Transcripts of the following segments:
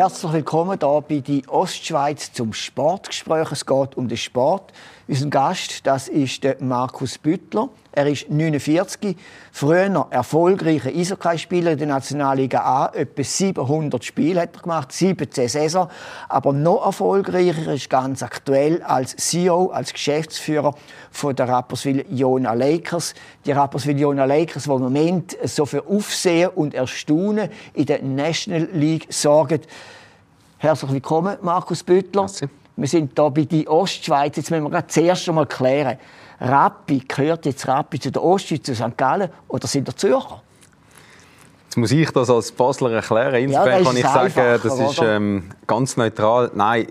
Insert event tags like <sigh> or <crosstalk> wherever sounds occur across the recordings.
Herzlich willkommen hier bei die Ostschweiz zum Sportgespräch. Es geht um den Sport. Unser Gast, das ist der Markus Büttler. Er ist 49, früher erfolgreicher Eishockeyspieler in der Nationalliga A. Etwa 700 Spiele hat er gemacht, 17 Saison. Aber noch erfolgreicher ist ganz aktuell als CEO, als Geschäftsführer von der Rapperswil Jona Lakers. Die Rapperswil Jona Lakers, die im Moment so für Aufsehen und Erstaunen in der National League sorgen. Herzlich willkommen, Markus Büttler. Merci. Wir sind hier bei die Ostschweiz. Jetzt müssen wir zuerst einmal klären. Rappi, gehört jetzt Rappi zu der Ostschweiz, zu St. Gallen oder sind der Zürcher? Jetzt muss ich das als Basler erklären. Insofern ja, kann ich sagen, das ist ähm, ganz neutral. Nein,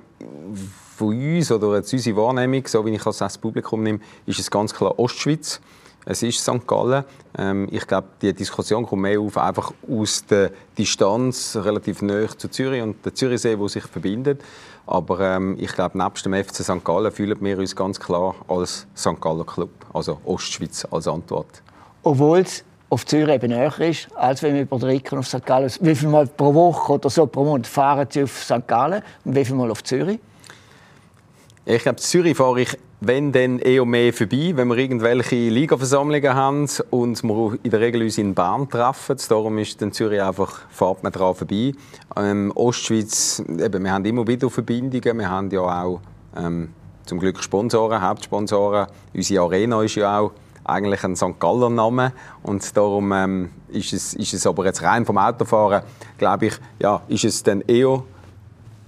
von uns oder jetzt unsere Wahrnehmung, so wie ich das Publikum nehme, ist es ganz klar Ostschweiz. Es ist St. Gallen. Ähm, ich glaube, die Diskussion kommt mehr auf einfach aus der Distanz relativ nahe zu Zürich und der Zürichsee, wo sich verbindet. Aber ähm, ich glaube, nebst dem FC St. Gallen fühlen wir uns ganz klar als St. Gallen Club, also Ostschweiz als Antwort. Obwohl es auf Zürich eben näher ist, als wenn wir über den Ricken auf St. Gallen. Wie viel Mal pro Woche oder so pro Monat fahren Sie auf St. Gallen und wie viel Mal auf Zürich? Ich glaube, Zürich fahre ich, wenn dann eher mehr vorbei, wenn wir irgendwelche Ligaversammlungen haben und wir in der Regel uns in Bahn treffen. Darum ist dann Zürich einfach, fahrt man dran vorbei. Ähm, Ostschweiz, eben, wir haben immer wieder Verbindungen. Wir haben ja auch ähm, zum Glück Sponsoren, Hauptsponsoren. Unsere Arena ist ja auch eigentlich ein St. Galler Name und darum ähm, ist, es, ist es aber jetzt rein vom Autofahren, glaube ich, ja, ist es dann eher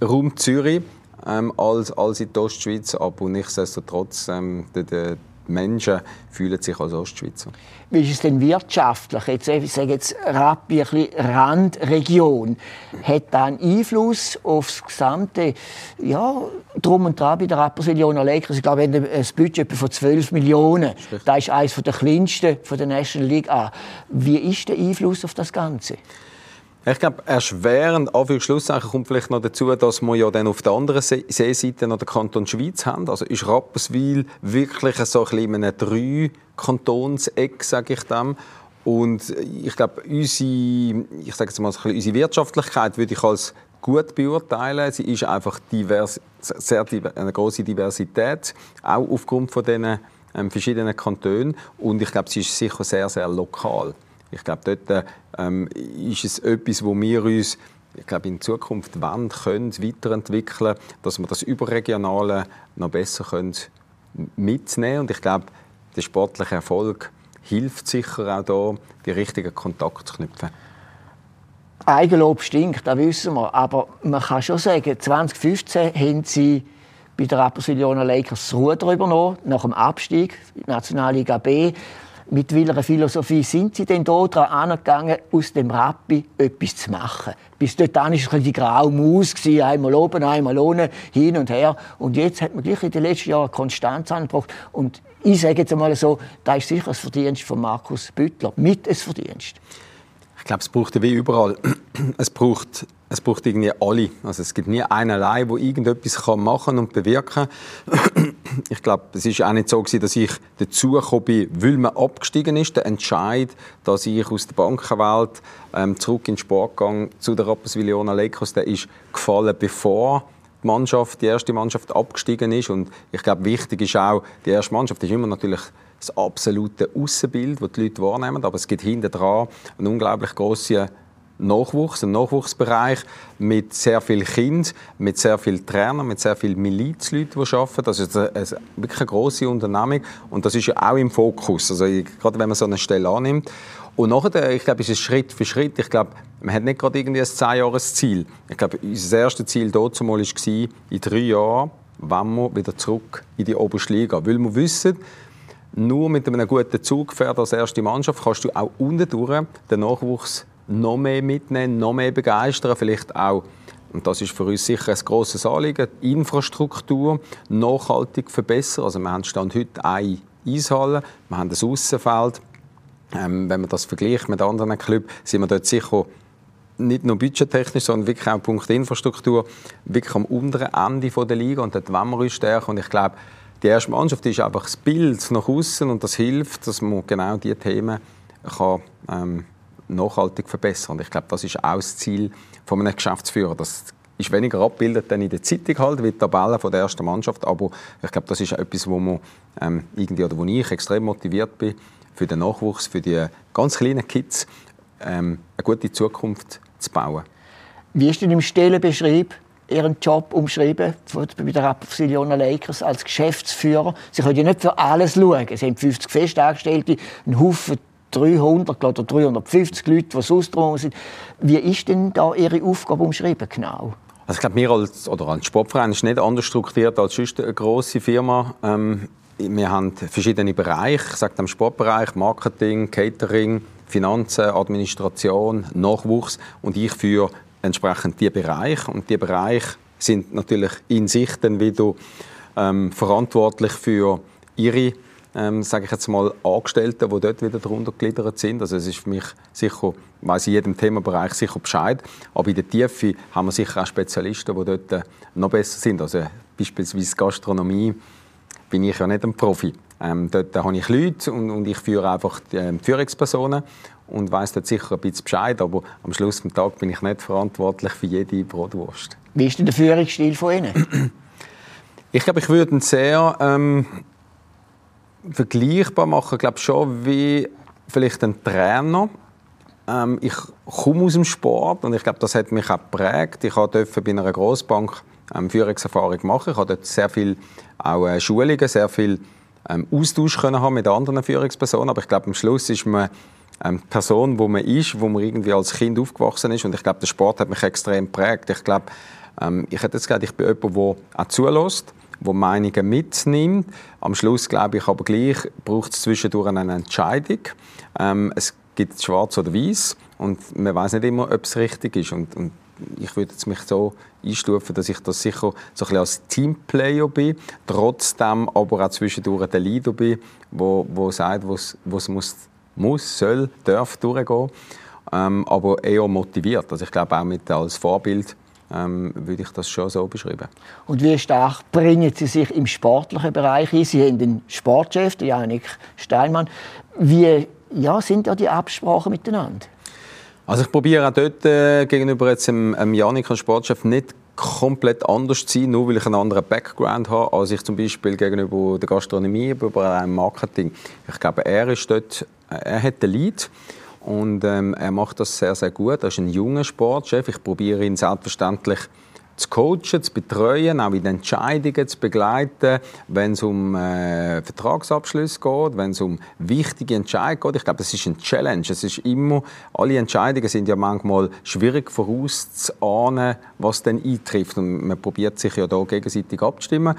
Raum Zürich ähm, als, als in der Ostschweiz. Aber nichtsdestotrotz, ähm, die, die Menschen fühlen sich als Ostschweizer. Wie ist es denn wirtschaftlich? Jetzt, ich sage jetzt Rappi, ein Randregion. Hat das einen Einfluss auf das gesamte, ja, drum und dran bei der Rapperswil-Jona Lakers? Ich glaube, wir haben ein Budget von 12 Millionen. Das ist eines der kleinsten von der National League A. Wie ist der Einfluss auf das Ganze? Ich glaube, erschwerend, Anführungszeichen, kommt vielleicht noch dazu, dass wir ja dann auf der anderen Seeseite noch den Kanton Schweiz haben. Also ist Rapperswil wirklich so ein bisschen in einem Drei-Kantonseck, sage ich dem. Und ich glaube, unsere, ich sage jetzt mal, unsere Wirtschaftlichkeit würde ich als gut beurteilen. Sie ist einfach divers, sehr, eine große Diversität, auch aufgrund von diesen ähm, verschiedenen Kantonen. Und ich glaube, sie ist sicher sehr, sehr lokal. Ich glaube, dort ähm, ist es etwas, wo wir uns ich glaube, in Zukunft wollen, können, weiterentwickeln, dass wir das Überregionale noch besser können mitnehmen Und ich glaube, der sportliche Erfolg hilft sicher auch da, die richtigen Kontakte zu knüpfen. Eigenlob stinkt, das wissen wir. Aber man kann schon sagen, 2015 haben sie bei der Rapperswil-Jona Lakers das Ruder übernommen, nach dem Abstieg in die Nationalliga B mit welcher Philosophie sind Sie denn da daran angegangen, aus dem Rappi etwas zu machen? Bis dort war es die graue Maus, einmal oben, einmal unten, hin und her. Und jetzt hat man gleich in den letzten Jahren Konstanz angebracht. Und ich sage jetzt einmal so, da ist sicher das Verdienst von Markus Büttler. Mit ein Verdienst. Ich glaube, es braucht wie überall. <clears throat> Es braucht, es braucht irgendwie alle. Also es gibt nie einen allein, der irgendetwas machen und bewirken kann. Ich glaube, es ist auch nicht so gewesen, dass ich dazugekommen bin, weil man abgestiegen ist. Der Entscheid, dass ich aus der Bankenwelt ähm, zurück in den Sportgang zu der Rapperswil-Jona Lakers, der ist gefallen, bevor die Mannschaft, die erste Mannschaft abgestiegen ist. Und ich glaube, wichtig ist auch, die erste Mannschaft ist immer natürlich das absolute Außenbild, das die Leute wahrnehmen, aber es gibt hinten dran einen unglaublich grossen Nachwuchs, einen Nachwuchsbereich mit sehr vielen Kindern, mit sehr vielen Trainern, mit sehr vielen Milizleuten, die arbeiten. Das ist eine, eine, wirklich eine grosse Unternehmung und das ist ja auch im Fokus, also gerade wenn man so eine Stelle annimmt. Und nachher, ich glaube, ist es Schritt für Schritt. Ich glaube, man hat nicht gerade irgendwie ein 10-Jahres-Ziel. Ich glaube, unser erstes Ziel dort war, in drei Jahren wenn wir wieder zurück in die oberste Liga. Weil wir wissen, nur mit einem guten Zugpferd als erste Mannschaft kannst du auch unten durch den Nachwuchs noch mehr mitnehmen, noch mehr begeistern, vielleicht auch und das ist für uns sicher ein grosses Anliegen, die Infrastruktur nachhaltig verbessern. Also wir haben Stand heute eine Eishalle, wir haben ein Aussenfeld. Ähm, wenn man das vergleicht mit anderen Clubs, sind wir dort sicher nicht nur budgettechnisch, sondern wirklich auch Punkt Infrastruktur, wirklich am unteren Ende der Liga und dort wollen wir uns stärken und ich glaube, die erste Mannschaft ist einfach das Bild nach außen und das hilft, dass man genau diese Themen kann, ähm, nachhaltig verbessern. Und ich glaube, das ist auch das Ziel von einem Geschäftsführer, dass ist weniger abgebildet dann in der Zeitung halt, wie die Tabelle von der ersten Mannschaft. Aber ich glaube, das ist etwas, wo man ähm, irgendwie oder wo ich extrem motiviert bin für den Nachwuchs, für die ganz kleinen Kids ähm, eine gute Zukunft zu bauen. Wie ist denn im Stellenbeschrieb Ihren Job umschrieben bei der Rapperswil-Jona Lakers als Geschäftsführer? Sie können ja nicht für alles schauen. Sie haben 50 Festangestellte, einen Haufen 300 oder 350 Leute, die sonst sind. Wie ist denn da Ihre Aufgabe umschrieben genau? Also ich glaube, wir als, oder als Sportverein ist nicht anders strukturiert als sonst eine grosse Firma. Ähm, wir haben verschiedene Bereiche, ich sage im Sportbereich, Marketing, Catering, Finanzen, Administration, Nachwuchs und ich führe entsprechend die Bereiche und die Bereiche sind natürlich in sich dann wieder ähm, verantwortlich für ihre ähm, sage ich jetzt mal, Angestellten, die dort wieder darunter gegliedert sind. Also es ist für mich sicher, weiß in jedem Themenbereich sicher Bescheid, aber in der Tiefe haben wir sicher auch Spezialisten, die dort äh, noch besser sind. Also beispielsweise Gastronomie bin ich ja nicht ein Profi. Ähm, dort habe ich Leute und, und ich führe einfach die, ähm, Führungspersonen und weiß dort sicher ein bisschen Bescheid, aber am Schluss des Tages bin ich nicht verantwortlich für jede Brotwurst. Wie ist denn der Führungsstil von Ihnen? Ich glaube, ich würde ihn sehr ähm, vergleichbar machen, glaube schon wie vielleicht ein Trainer. Ähm, ich komme aus dem Sport und ich glaube, das hat mich auch geprägt. Ich durfte bei einer Großbank ähm, Führungserfahrung machen. Ich habe dort sehr viel auch äh, Schulungen, sehr viel ähm, Austausch können haben mit anderen Führungspersonen. Aber ich glaube, am Schluss ist man ähm, Person, wo man ist, wo man irgendwie als Kind aufgewachsen ist. Und ich glaube, der Sport hat mich extrem geprägt. Ich glaube, ähm, ich hätte jetzt gesagt, ich bin jemand, der auch zulässt wo Meinungen mitnimmt. Am Schluss glaube ich aber gleich, braucht es zwischendurch eine Entscheidung. Ähm, es gibt schwarz oder weiß und man weiß nicht immer, ob es richtig ist. Und, und ich würde mich so einstufen, dass ich das sicher so ein bisschen als Teamplayer bin, trotzdem aber auch zwischendurch der Leader bin, wo, wo sagt, wo es muss, muss, soll, darf durchgehen, ähm, aber eher motiviert. Also ich glaube auch mit als Vorbild ähm, würde ich das schon so beschreiben. Und wie stark bringen Sie sich im sportlichen Bereich ein? Sie haben den Sportchef, Janik Steinmann. Wie ja, sind da die Absprachen miteinander? Also ich probiere auch dort äh, gegenüber jetzt dem, dem Janik als Sportchef nicht komplett anders zu sein, nur weil ich einen anderen Background habe, als ich zum Beispiel gegenüber der Gastronomie, gegenüber dem Marketing. Ich glaube, er ist dort, er hat den Lead und ähm, er macht das sehr, sehr gut. Er ist ein junger Sportchef. Ich probiere ihn selbstverständlich zu coachen, zu betreuen, auch in Entscheidungen zu begleiten, wenn es um äh, Vertragsabschluss geht, wenn es um wichtige Entscheidungen geht. Ich glaube, das ist eine Challenge. Es ist immer, alle Entscheidungen sind ja manchmal schwierig vorauszuahnen, was dann eintrifft. Und man probiert sich ja da gegenseitig abzustimmen.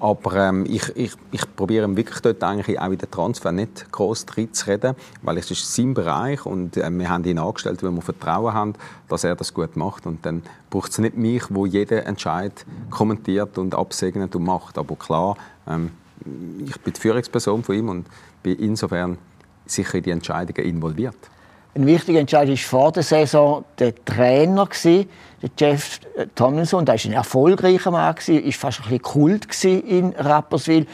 Aber ähm, ich, ich, ich probiere wirklich dort eigentlich auch in den Transfer nicht groß reden, weil es ist sein Bereich und äh, wir haben ihn angestellt, weil wir Vertrauen haben, dass er das gut macht. Und dann braucht es nicht mich, wo jeder Entscheid kommentiert und absegnet und macht. Aber klar, ähm, ich bin die Führungsperson von ihm und bin insofern sicher in die Entscheidungen involviert. Ein wichtiger Entscheid war vor der Saison der Trainer, der Jeff Tomlinson. Der war ein erfolgreicher Mann, war fast ein bisschen Kult in Rapperswil.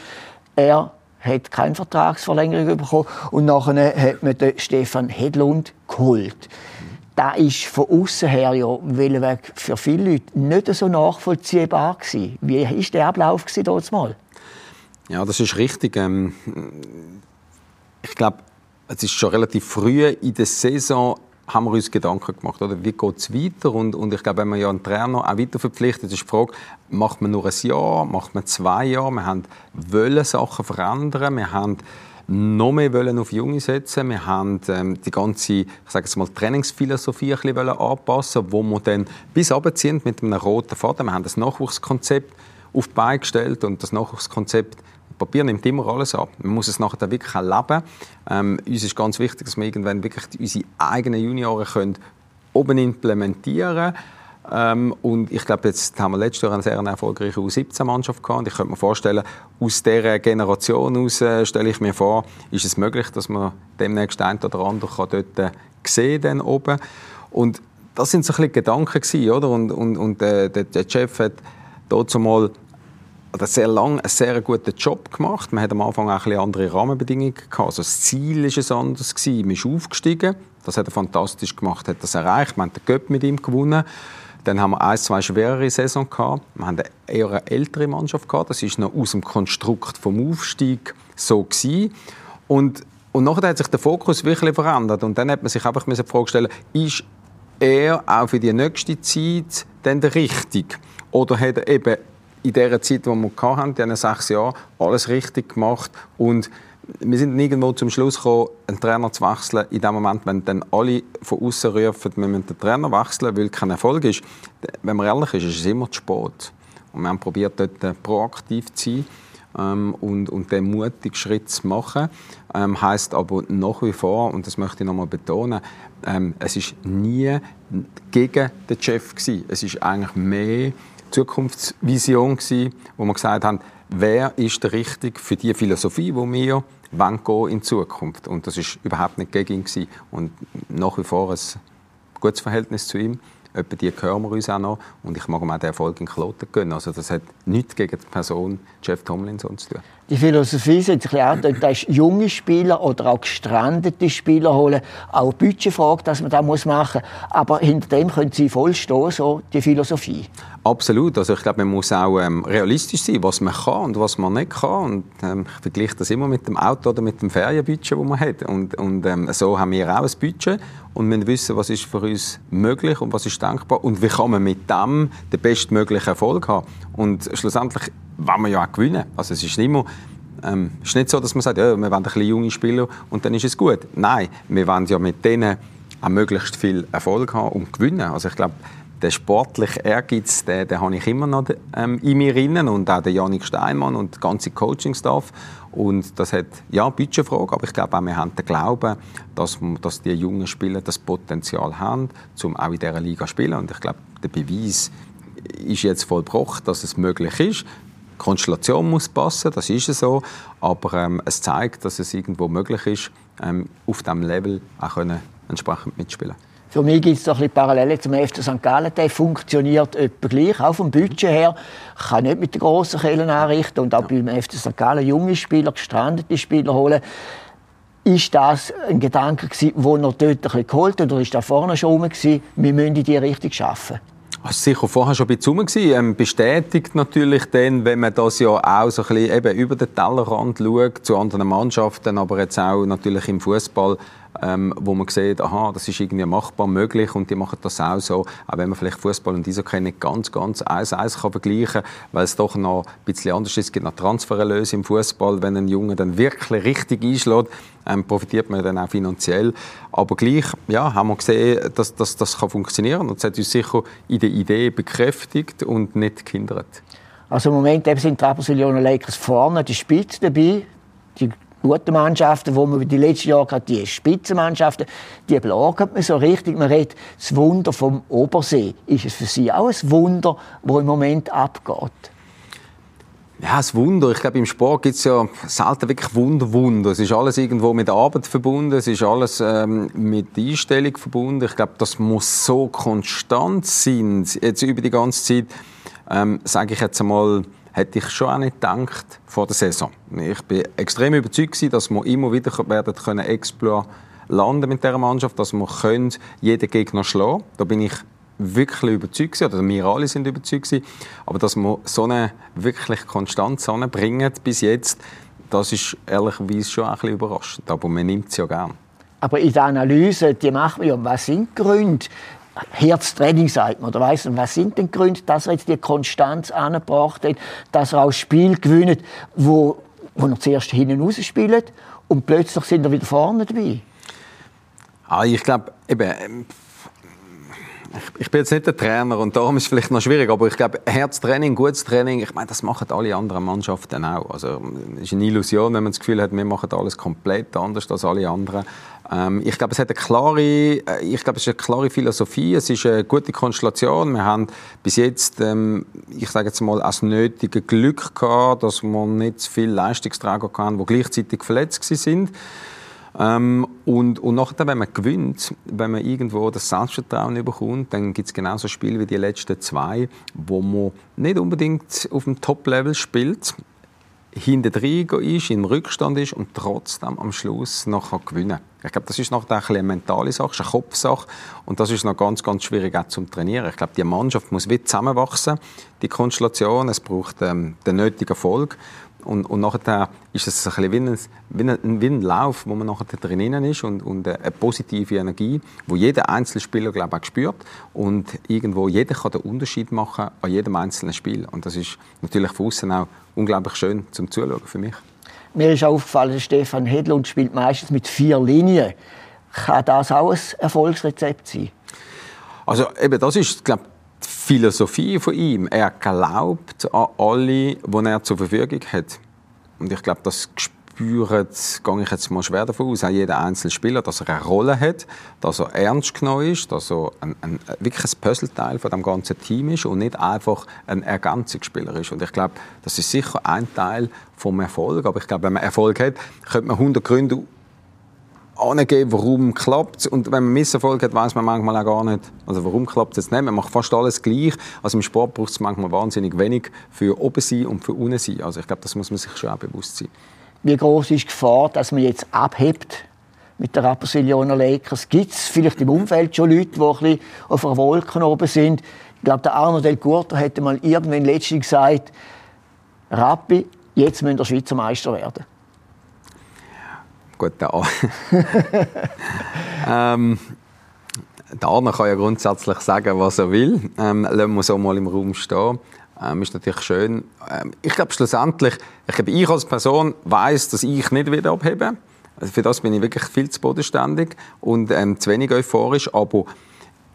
Er hat keine Vertragsverlängerung bekommen und nachher hat man den Stefan Hedlund geholt. Das ist von außen her ja für viele Leute nicht so nachvollziehbar gewesen. Wie war der Ablauf mal? Ja, das ist richtig. Ähm, ich glaube, es ist schon relativ früh in der Saison haben wir uns Gedanken gemacht, oder? wie geht es weiter? Und, und ich glaube, wenn man ja einen Trainer auch weiter verpflichtet, ist die Frage, macht man nur ein Jahr, macht man zwei Jahre? Wir haben wollen Sachen verändern, wir haben noch mehr wollen auf Junge setzen. Wir haben ähm, die ganze, ich sage mal, Trainingsphilosophie ein bisschen anpassen, wo wir dann bis runterziehen mit einem roten Faden. Wir haben das Nachwuchskonzept auf die Beine gestellt und das Nachwuchskonzept Papier nimmt immer alles ab. Man muss es nachher wirklich leben. Ähm, uns ist ganz wichtig, dass wir irgendwann wirklich unsere eigenen Junioren können oben implementieren ähm, und ich glaube, jetzt haben wir letztes Jahr eine sehr erfolgreiche U17-Mannschaft gehabt. Und ich könnte mir vorstellen, aus dieser Generation aus, äh, stelle ich mir vor, ist es möglich, dass man demnächst ein oder andere kann dort äh, sehen dann oben. Und das sind so ein bisschen Gedanken gewesen, oder? Und, und, und äh, der, der Chef hat dort mal oder sehr lange einen sehr guten Job gemacht. Man hat am Anfang auch ein andere Rahmenbedingungen gehabt. Also das Ziel war es anders. Gewesen. Man ist aufgestiegen. Das hat er fantastisch gemacht, hat das erreicht. Man hat den Cup mit ihm gewonnen. Dann haben wir ein, zwei schwerere Saison gehabt. Wir haben eine eher ältere Mannschaft gehabt. Das ist noch aus dem Konstrukt vom Aufstieg so gewesen. Und und nachher hat sich der Fokus wirklich verändert. Und dann hat man sich einfach die Frage stellen, ist er auch für die nächste Zeit dann der Richtige? Oder hat er eben in der Zeit, die wir hatten, in diesen sechs Jahren, alles richtig gemacht und wir sind irgendwo zum Schluss gekommen, einen Trainer zu wechseln, in dem Moment, wenn dann alle von außen rufen, wir müssen den Trainer wechseln, weil kein Erfolg ist. Wenn man ehrlich ist, ist es immer zu spät. Und wir haben probiert, dort proaktiv zu sein ähm, und, und den mutigen Schritt zu machen. Ähm, heißt aber nach wie vor, und das möchte ich nochmal betonen, ähm, es ist nie gegen den Chef gewesen. Es ist eigentlich mehr Zukunftsvision gewesen, wo wir gesagt haben, wer ist der Richtige für die Philosophie, die wir wollen gehen in Zukunft. Und das ist überhaupt nicht gegen ihn gewesen. Und nach wie vor ein gutes Verhältnis zu ihm etwa die hören wir uns auch noch. Und ich mag ihm auch den Erfolg in Kloten gönnen. Also das hat nichts gegen die Person Jeff Tomlinson zu tun. Die Philosophie ist sich auch, dass junge Spieler oder auch gestrandete Spieler holen. Auch Budgetfrage, dass man machen muss. Aber hinter dem können sie voll stehen, so die Philosophie. Absolut. Also ich glaube, man muss auch ähm, realistisch sein, was man kann und was man nicht kann. Und ähm, ich vergleiche das immer mit dem Auto oder mit dem Ferienbudget, das man hat. Und, und ähm, so haben wir auch ein Budget und wir wissen, was ist für uns möglich und was ist denkbar und wie kann man mit dem den bestmöglichen Erfolg haben. Und schlussendlich wollen wir ja auch gewinnen. Also es ist nicht immer ähm, es ist nicht so, dass man sagt, ja, wir wollen ein bisschen junge Spieler und dann ist es gut. Nein, wir wollen ja mit denen auch möglichst viel Erfolg haben und gewinnen. Also ich glaube, der sportliche Ehrgeiz, den, den habe ich immer noch ähm, in mir drin und auch der Janik Steinmann und der ganze Coaching-Staff. Und das hat, ja, Budgetfrage, aber ich glaube auch, wir haben den Glauben, dass, dass die jungen Spieler das Potenzial haben, um auch in dieser Liga zu spielen. Und ich glaube, der Beweis ist jetzt vollbracht, dass es möglich ist. Die Konstellation muss passen, das ist so, aber ähm, es zeigt, dass es irgendwo möglich ist, ähm, auf diesem Level auch können entsprechend mitspielen für mich gibt es ein bisschen Parallelen zum FC St. Gallen. Der funktioniert etwa gleich, auch vom Budget her. Ich kann nicht mit den grossen Kellen anrichten und auch ja. beim FC St. Gallen junge Spieler, gestrandete Spieler holen. Ist das ein Gedanke gewesen, wo noch dort ein bisschen geholt hat, oder ist da vorne schon rum gewesen, wir müssen die Richtung schaffen? Das war sicher vorher schon ein bisschen rum. Ähm, bestätigt natürlich dann, wenn man das ja auch so ein bisschen eben über den Tellerrand schaut, zu anderen Mannschaften, aber jetzt auch natürlich im Fußball, ähm, wo man sieht, aha, das ist irgendwie machbar möglich und die machen das auch so, auch wenn man vielleicht Fußball und Eishockey nicht ganz, ganz eins eins kann vergleichen, weil es doch noch ein bisschen anders ist. Es gibt noch Transfererlöse im Fußball, wenn ein Junge dann wirklich richtig einschlägt, ähm, profitiert man dann auch finanziell. Aber gleich, ja, haben wir gesehen, dass, dass das kann funktionieren und es hat uns sicher in der Idee bekräftigt und nicht gehindert. Also im Moment sind die Rapperswil Lakers vorne, die Spitze dabei. Die guten Mannschaften, wo man die letzten Jahre gerade die Spitzenmannschaften, die belagert man so richtig. Man redet das Wunder vom Obersee. Ist es für Sie auch ein Wunder, wo im Moment abgeht? Ja, das Wunder. Ich glaube, im Sport gibt es ja selten wirklich Wunder, Wunder. Es ist alles irgendwo mit Arbeit verbunden, es ist alles ähm, mit Einstellung verbunden. Ich glaube, das muss so konstant sein, jetzt über die ganze Zeit, ähm, sage ich jetzt einmal, hätte ich schon auch nicht gedacht vor der Saison. Ich bin extrem überzeugt dass wir immer wieder werden können Exploit landen mit dieser Mannschaft, dass wir können jeden Gegner schlagen. Da bin ich wirklich überzeugt oder wir alle sind überzeugt Aber dass wir so eine wirklich Konstanz bringen bis jetzt, das ist ehrlicherweise schon ein bisschen überraschend. Aber man nimmt es ja gern. Aber in der Analyse, die machen wir was sind die Gründe? Herztraining sagt man, oder weiss was sind denn die Gründe, dass er jetzt die Konstanz angebracht hat, dass er auch Spiel gewinnt, wo, wo er zuerst hinten raus spielt und plötzlich sind er wieder vorne dabei? Ah, ich glaube, eben, ähm, ich, bin jetzt nicht der Trainer und darum ist es vielleicht noch schwierig, aber ich glaube, Herztraining, gutes Training, ich meine, das machen alle anderen Mannschaften auch. Also, es ist eine Illusion, wenn man das Gefühl hat, wir machen alles komplett anders als alle anderen. Ähm, ich glaube, es hat eine klare, äh, ich glaube, es ist eine klare Philosophie, es ist eine gute Konstellation. Wir haben bis jetzt, ähm, ich sage jetzt mal, das nötige Glück gehabt, dass wir nicht zu viele Leistungsträger hatten, die gleichzeitig verletzt sind. Ähm, und, und nachher, wenn man gewinnt, wenn man irgendwo das Selbstvertrauen bekommt, dann gibt es genauso Spiele wie die letzten zwei, wo man nicht unbedingt auf dem Top-Level spielt. hinten drin ist, im Rückstand ist und trotzdem am Schluss noch gewinnen kann. Ich glaube, das ist noch eine mentale Sache, eine Kopfsache und das ist noch ganz, ganz schwierig auch zum Trainieren. Ich glaube, die Mannschaft muss wieder zusammenwachsen, die Konstellation, es braucht ähm, den nötigen Erfolg und, und nachher ist es ein wie ein, wie, ein, wie ein Lauf, wo man nachher drinnen ist und, und eine positive Energie, wo jeder einzelne Spieler glaube ich, spürt und irgendwo jeder kann den Unterschied machen an jedem einzelnen Spiel. Und das ist natürlich von außen auch unglaublich schön zum Zuschauen für mich. Mir ist aufgefallen, Stefan Hedlund spielt meistens mit vier Linien. Kann das auch ein Erfolgsrezept sein? Also eben, das ist, glaube Philosophie von ihm. Er glaubt an alle, die er zur Verfügung hat. Und ich glaube, das spüren, gehe ich jetzt mal schwer davon aus, auch jeder einzelne Spieler, dass er eine Rolle hat, dass er ernst genommen ist, dass er ein, ein, wirklich ein Puzzleteil von dem ganzen Team ist und nicht einfach ein Ergänzungsspieler ist. Und ich glaube, das ist sicher ein Teil vom Erfolg. Aber ich glaube, wenn man Erfolg hat, könnte man 100 Gründe angeben, warum klappt es. Und wenn man Misserfolg hat, weiß man manchmal auch gar nicht, also warum klappt es nicht. Man macht fast alles gleich. Also im Sport braucht es manchmal wahnsinnig wenig für oben sein und für unten sein. Also ich glaube, das muss man sich schon auch bewusst sein. Wie groß ist die Gefahr, dass man jetzt abhebt mit der Rapperswil-Jona Lakers? Gibt es vielleicht im Umfeld schon Leute, die ein bisschen auf einer Wolke oben sind? Ich glaube, der Arno Del Curto hätte mal irgendwann letztens gesagt, Rappi, jetzt müssen wir Schweizer Meister werden. Gut, der, <laughs> ähm, der Arno kann ja grundsätzlich sagen, was er will. Ähm, lassen wir so mal im Raum stehen. Ähm, ist natürlich schön. Ähm, ich glaube schlussendlich, ich, glaube, ich als Person weiß, dass ich nicht wieder abhebe. Also für das bin ich wirklich viel zu bodenständig und ähm, zu wenig euphorisch. Aber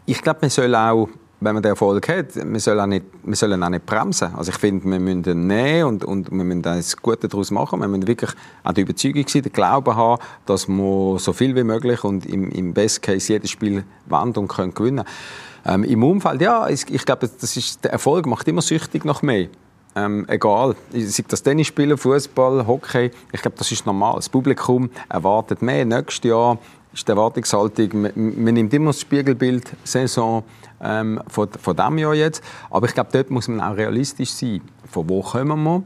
ich glaube, man soll auch, wenn man den Erfolg hat, man soll auch nicht, wir sollen auch nicht bremsen. Also ich finde, wir müssen ihn nehmen und, und wir müssen das Gute daraus machen. Wir müssen wirklich auch die Überzeugung sein, den Glauben haben, dass wir so viel wie möglich und im, im Best Case jedes Spiel wenden und können gewinnen. Ähm, Im Umfeld, ja, ich, ich glaube, das ist, der Erfolg macht immer süchtig nach mehr. Ähm, egal, sei das Tennis spielen, Fußball, Hockey, ich glaube, das ist normal. Das Publikum erwartet mehr. Nächstes Jahr ist die Erwartungshaltung, man, man nimmt immer das Spiegelbild Saison ähm, von, von diesem Jahr jetzt. Aber ich glaube, dort muss man auch realistisch sein. Von wo kommen wir?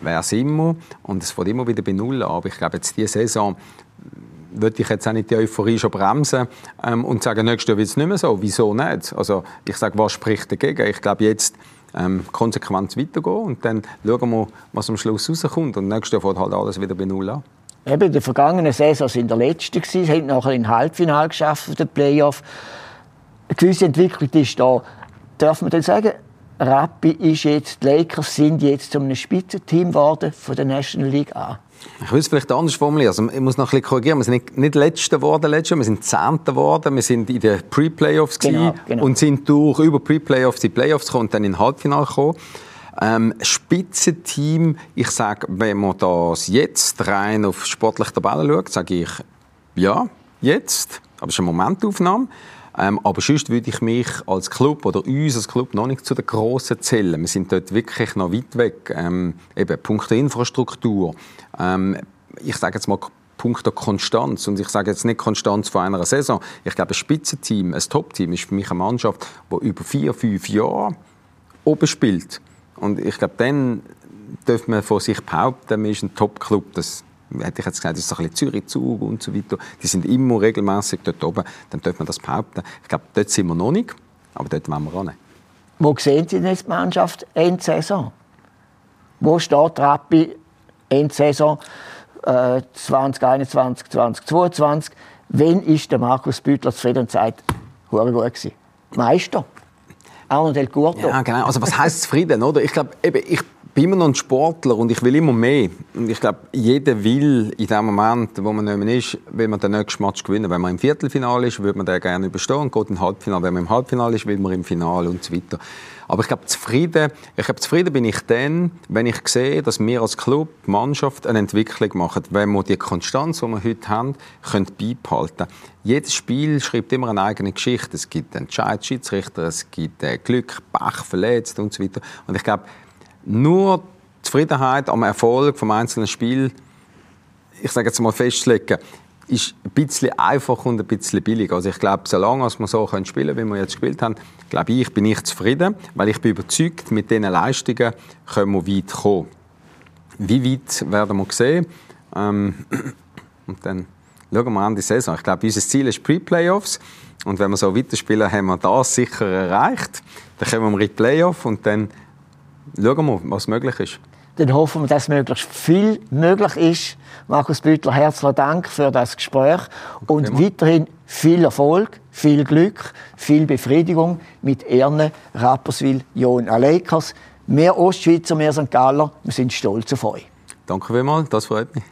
Wer sind wir? Und es fängt immer wieder bei Null an. Aber ich glaube, jetzt diese Saison würde ich jetzt auch nicht die Euphorie schon bremsen ähm, und sagen, nächstes Jahr wird es nicht mehr so. Wieso nicht? Also ich sage, was spricht dagegen? Ich glaube, jetzt ähm, konsequent weitergehen und dann schauen wir, was am Schluss rauskommt. Und nächstes Jahr fängt halt alles wieder bei Null an. Eben, in der vergangenen Saison sind der Letzte gewesen, haben nachher in Halbfinale geschafft für den Playoff. Eine gewisse Entwicklung ist da. Darf man dann sagen, Rappi ist jetzt, die Lakers sind jetzt zu einem Spitzenteam geworden von der National League an? Ich will es vielleicht anders formulieren. Also, ich muss noch ein bisschen korrigieren. Wir sind nicht, nicht Letzte geworden letztes Jahr, wir sind Zehnte geworden. Wir sind in den Pre-Playoffs genau, genau. und sind durch über Pre-Playoffs in die Playoffs gekommen und dann in den Halbfinale gekommen. Ähm, Spitzenteam, ich sage, wenn man das jetzt rein auf sportliche Tabellen schaut, sage ich, ja, jetzt. Aber es ist eine Momentaufnahme. Ähm, aber sonst würde ich mich als Club oder uns als Club noch nicht zu den Grossen zählen. Wir sind dort wirklich noch weit weg. Ähm, eben, Punkte Infrastruktur. Ähm, ich sage jetzt mal, Punkte Konstanz. Und ich sage jetzt nicht Konstanz von einer Saison. Ich glaube, ein Spitzenteam, ein Top-Team ist für mich eine Mannschaft, die über vier, fünf Jahre oben spielt. Und ich glaube, dann dürfen man von sich behaupten, man ist ein Top-Club. Das hätte ich jetzt gesagt, das ist ein bisschen Zürich-Zug und so weiter. Die sind immer regelmäßig dort oben. Dann dürfen man das behaupten. Ich glaube, dort sind wir noch nicht, aber dort wollen wir ran. Wo sehen Sie jetzt die Mannschaft Endsaison? Wo steht Rappi Endsaison äh, 2021, 2022? Wann ist der Markus Büttler zufrieden und sagt, gut gewesen? Meister? Arno Del Curto. Ja, genau. Also was heißt zufrieden, oder? Ich glaube, ich bin immer noch ein Sportler und ich will immer mehr. Und ich glaube, jeder will in dem Moment, wo man nicht ist, will man den nächsten Match gewinnen. Wenn man im Viertelfinale ist, würde man den gerne überstehen und geht in Halbfinale. Wenn man im Halbfinale ist, will man im Finale und so weiter. Aber ich glaube, zufrieden, ich glaube, zufrieden bin ich dann, wenn ich sehe, dass wir als Club, Mannschaft eine Entwicklung machen. Wenn wir die Konstanz, die wir heute haben, können beibehalten Jedes Spiel schreibt immer eine eigene Geschichte. Es gibt Entscheidschiedsrichter, es gibt äh, Glück, Pech, verletzt und so weiter. Und ich glaube, nur Zufriedenheit am Erfolg vom einzelnen Spiel, ich sage jetzt mal festlegen, ist ein bisschen einfach und ein bisschen billig. Also ich glaube, solange wir so spielen können, wie wir jetzt gespielt haben, glaube ich, bin ich zufrieden, weil ich bin überzeugt, mit diesen Leistungen können wir weit kommen. wie weit werden wir sehen. Ähm, <clears throat> und dann schauen wir an die Saison. Ich glaube, unser Ziel ist Pre-Playoffs. Und wenn wir so weiterspielen, haben wir das sicher erreicht. Dann kommen wir in die Playoff und dann schauen wir, was möglich ist. Dann hoffen wir, dass möglichst viel möglich ist. Markus Büttler, herzlichen Dank für das Gespräch und Thema. weiterhin viel Erfolg, viel Glück, viel Befriedigung mit Erne Rapperswil, Jon Alekers. Wir Ostschweizer, wir St. Galler, wir sind stolz auf euch. Danke vielmals, das freut mich.